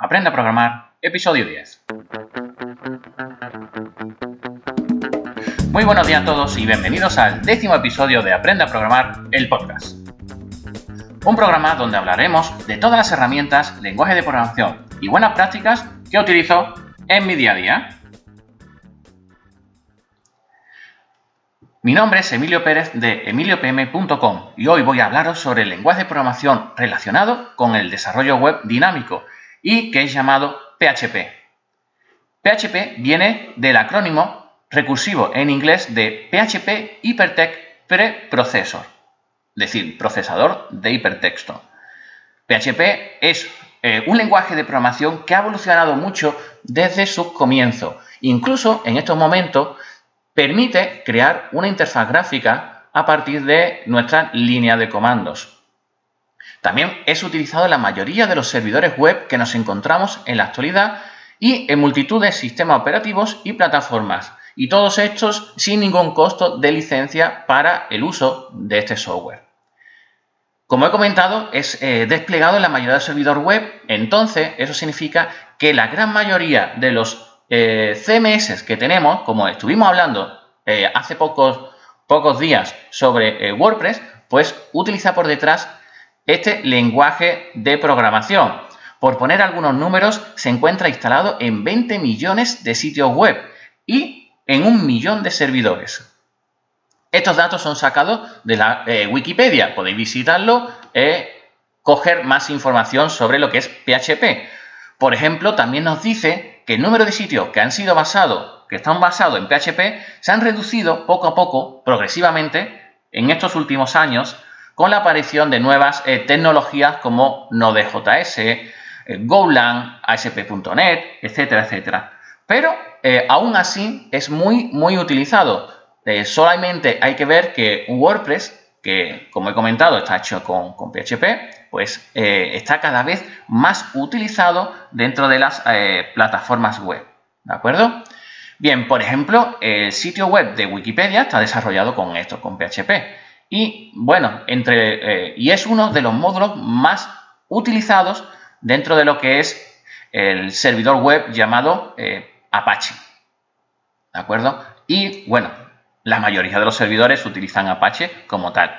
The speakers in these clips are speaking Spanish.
Aprende a programar, episodio 10. Muy buenos días a todos y bienvenidos al décimo episodio de Aprende a programar, el podcast. Un programa donde hablaremos de todas las herramientas, lenguaje de programación y buenas prácticas que utilizo en mi día a día. Mi nombre es Emilio Pérez de emiliopm.com y hoy voy a hablaros sobre el lenguaje de programación relacionado con el desarrollo web dinámico y que es llamado PHP. PHP viene del acrónimo recursivo en inglés de PHP Hypertext Preprocessor, es decir, procesador de hipertexto. PHP es eh, un lenguaje de programación que ha evolucionado mucho desde sus comienzos. Incluso en estos momentos permite crear una interfaz gráfica a partir de nuestra línea de comandos. También es utilizado en la mayoría de los servidores web que nos encontramos en la actualidad y en multitud de sistemas operativos y plataformas, y todos estos sin ningún costo de licencia para el uso de este software. Como he comentado, es eh, desplegado en la mayoría de servidores web, entonces eso significa que la gran mayoría de los eh, CMS que tenemos, como estuvimos hablando eh, hace pocos, pocos días sobre WordPress, pues utiliza por detrás este lenguaje de programación. Por poner algunos números, se encuentra instalado en 20 millones de sitios web y en un millón de servidores. Estos datos son sacados de la Wikipedia. Podéis visitarlo e coger más información sobre lo que es PHP. Por ejemplo, también nos dice que el número de sitios que han sido basados, que están basados en PHP, se han reducido poco a poco, progresivamente, en estos últimos años, con la aparición de nuevas eh, tecnologías como Node.js, eh, Golang, ASP.NET, etcétera, etcétera. Pero eh, aún así es muy, muy utilizado. solamente hay que ver que WordPress que, como he comentado, está hecho con, PHP, pues eh, está cada vez más utilizado dentro de las eh, plataformas web. ¿De acuerdo? Bien, por ejemplo, el sitio web de Wikipedia está desarrollado con esto, con PHP. Y bueno, entre, eh, y es uno de los módulos más utilizados dentro de lo que es el servidor web llamado Apache. ¿De acuerdo? Y bueno, la mayoría de los servidores utilizan Apache como tal.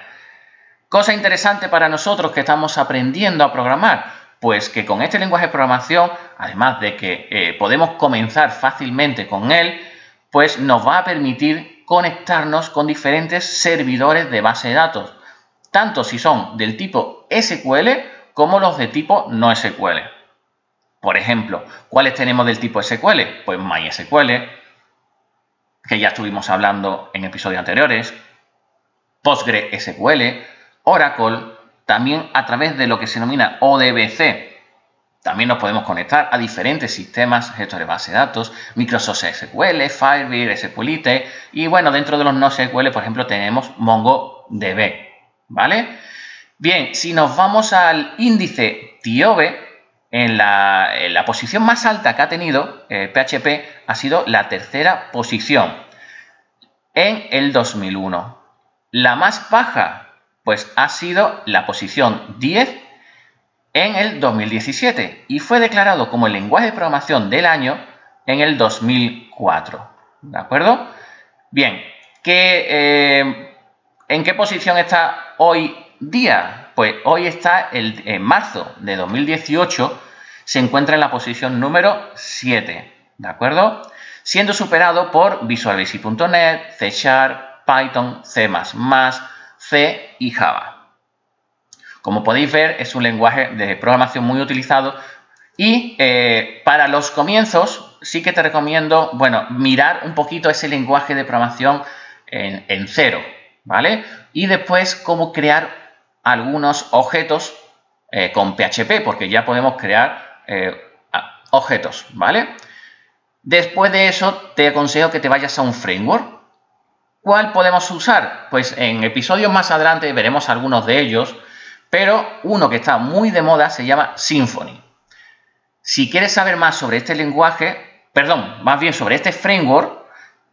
Cosa interesante para nosotros que estamos aprendiendo a programar, pues que con este lenguaje de programación, además de que eh, podemos comenzar fácilmente con él, pues nos va a permitir conectarnos con diferentes servidores de base de datos, tanto si son del tipo SQL como los de tipo no SQL. Por ejemplo, ¿cuáles tenemos del tipo SQL? Pues MySQL, que ya estuvimos hablando en episodios anteriores, PostgreSQL, Oracle, también a través de lo que se denomina ODBC. También nos podemos conectar a diferentes sistemas gestores de base de datos, Microsoft SQL, Firebird, SQLite y bueno, dentro de los no SQL, por ejemplo, tenemos MongoDB, ¿vale? Bien, si nos vamos al índice TIOBE, en la, posición más alta que ha tenido PHP eh, ha sido la tercera posición en el 2001. La más baja, pues ha sido la posición 10 en el 2017 y fue declarado como el lenguaje de programación del año en el 2004. ¿De acuerdo? Bien, eh, ¿en qué posición está hoy día? Pues hoy está el, en marzo de 2018, se encuentra en la posición número 7, ¿de acuerdo? Siendo superado por Visual Basic.net, C Sharp, Python, C++, C y Java. Como podéis ver, es un lenguaje de programación muy utilizado y eh, para los comienzos sí que te recomiendo, bueno, mirar un poquito ese lenguaje de programación en, cero, ¿vale? Y después cómo crear algunos objetos eh, con PHP, porque ya podemos crear eh, objetos, ¿vale? Después de eso, te aconsejo que te vayas a un framework. ¿Cuál podemos usar? Pues en episodios más adelante veremos algunos de ellos, pero uno que está muy de moda se llama Symfony. Si quieres saber más sobre este lenguaje, perdón, más bien sobre este framework,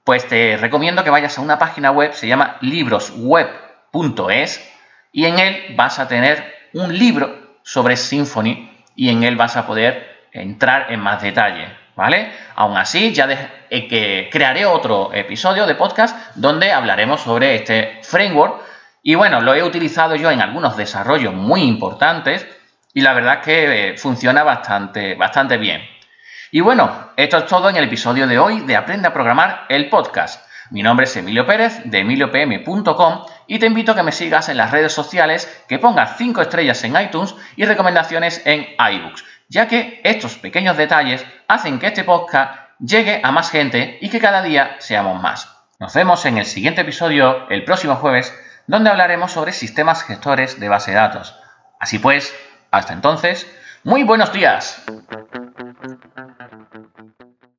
pues te recomiendo que vayas a una página web, se llama librosweb.es y en él vas a tener un libro sobre Symfony y en él vas a poder entrar en más detalle, ¿vale? Aún así, ya eh, que crearé otro episodio de podcast donde hablaremos sobre este framework y bueno, lo he utilizado yo en algunos desarrollos muy importantes y la verdad es que eh, funciona bastante, bastante bien. Y bueno, esto es todo en el episodio de hoy de Aprende a Programar el podcast. Mi nombre es Emilio Pérez de emiliopm.com y te invito a que me sigas en las redes sociales, que pongas 5 estrellas en iTunes y recomendaciones en iBooks, ya que estos pequeños detalles hacen que este podcast llegue a más gente y que cada día seamos más. Nos vemos en el siguiente episodio el próximo jueves, donde hablaremos sobre sistemas gestores de base de datos. Así pues, hasta entonces, muy buenos días.